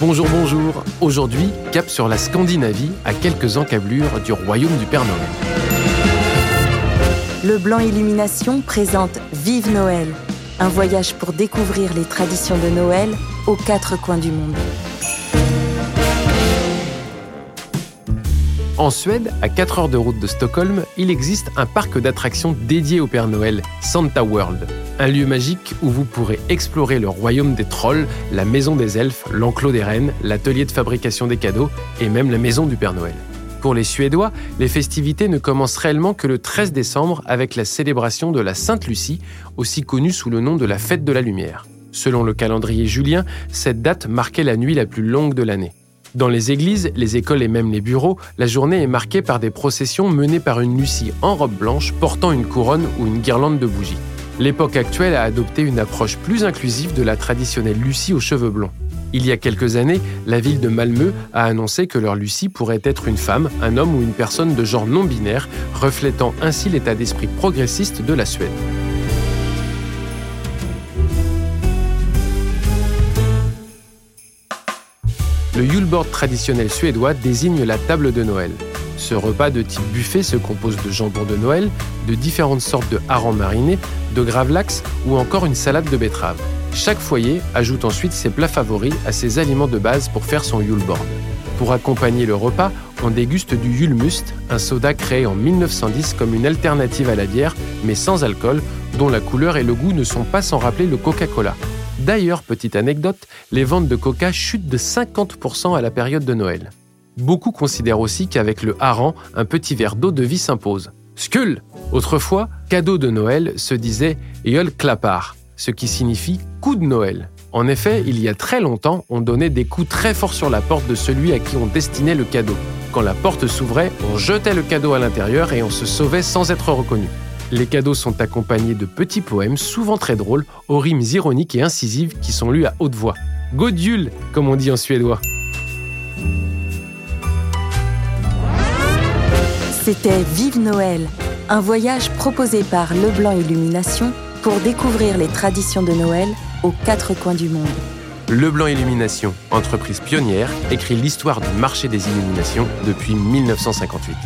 Bonjour, bonjour. Aujourd'hui, cap sur la Scandinavie, à quelques encablures du royaume du Père Noël. Le Blanc Illumination présente Vive Noël, un voyage pour découvrir les traditions de Noël aux quatre coins du monde. En Suède, à 4 heures de route de Stockholm, il existe un parc d'attractions dédié au Père Noël, Santa World. Un lieu magique où vous pourrez explorer le royaume des trolls, la maison des elfes, l'enclos des reines, l'atelier de fabrication des cadeaux et même la maison du Père Noël. Pour les Suédois, les festivités ne commencent réellement que le 13 décembre avec la célébration de la Sainte Lucie, aussi connue sous le nom de la Fête de la Lumière. Selon le calendrier julien, cette date marquait la nuit la plus longue de l'année. Dans les églises, les écoles et même les bureaux, la journée est marquée par des processions menées par une Lucie en robe blanche portant une couronne ou une guirlande de bougies. L'époque actuelle a adopté une approche plus inclusive de la traditionnelle Lucie aux cheveux blonds. Il y a quelques années, la ville de Malmö a annoncé que leur Lucie pourrait être une femme, un homme ou une personne de genre non binaire, reflétant ainsi l'état d'esprit progressiste de la Suède. Le Yulebord traditionnel suédois désigne la table de Noël. Ce repas de type buffet se compose de jambon de Noël, de différentes sortes de harengs marinés, de gravlax ou encore une salade de betterave. Chaque foyer ajoute ensuite ses plats favoris à ses aliments de base pour faire son Yulebord. Pour accompagner le repas, on déguste du Yulmust, un soda créé en 1910 comme une alternative à la bière, mais sans alcool, dont la couleur et le goût ne sont pas sans rappeler le Coca-Cola. D'ailleurs, petite anecdote, les ventes de coca chutent de 50% à la période de Noël. Beaucoup considèrent aussi qu'avec le hareng, un petit verre d'eau de vie s'impose. Skull Autrefois, cadeau de Noël se disait Yol Klapar, ce qui signifie coup de Noël. En effet, il y a très longtemps, on donnait des coups très forts sur la porte de celui à qui on destinait le cadeau. Quand la porte s'ouvrait, on jetait le cadeau à l'intérieur et on se sauvait sans être reconnu. Les cadeaux sont accompagnés de petits poèmes, souvent très drôles, aux rimes ironiques et incisives qui sont lus à haute voix. Godjul, comme on dit en suédois. C'était Vive Noël, un voyage proposé par Leblanc Illumination pour découvrir les traditions de Noël aux quatre coins du monde. Leblanc Illumination, entreprise pionnière, écrit l'histoire du marché des illuminations depuis 1958.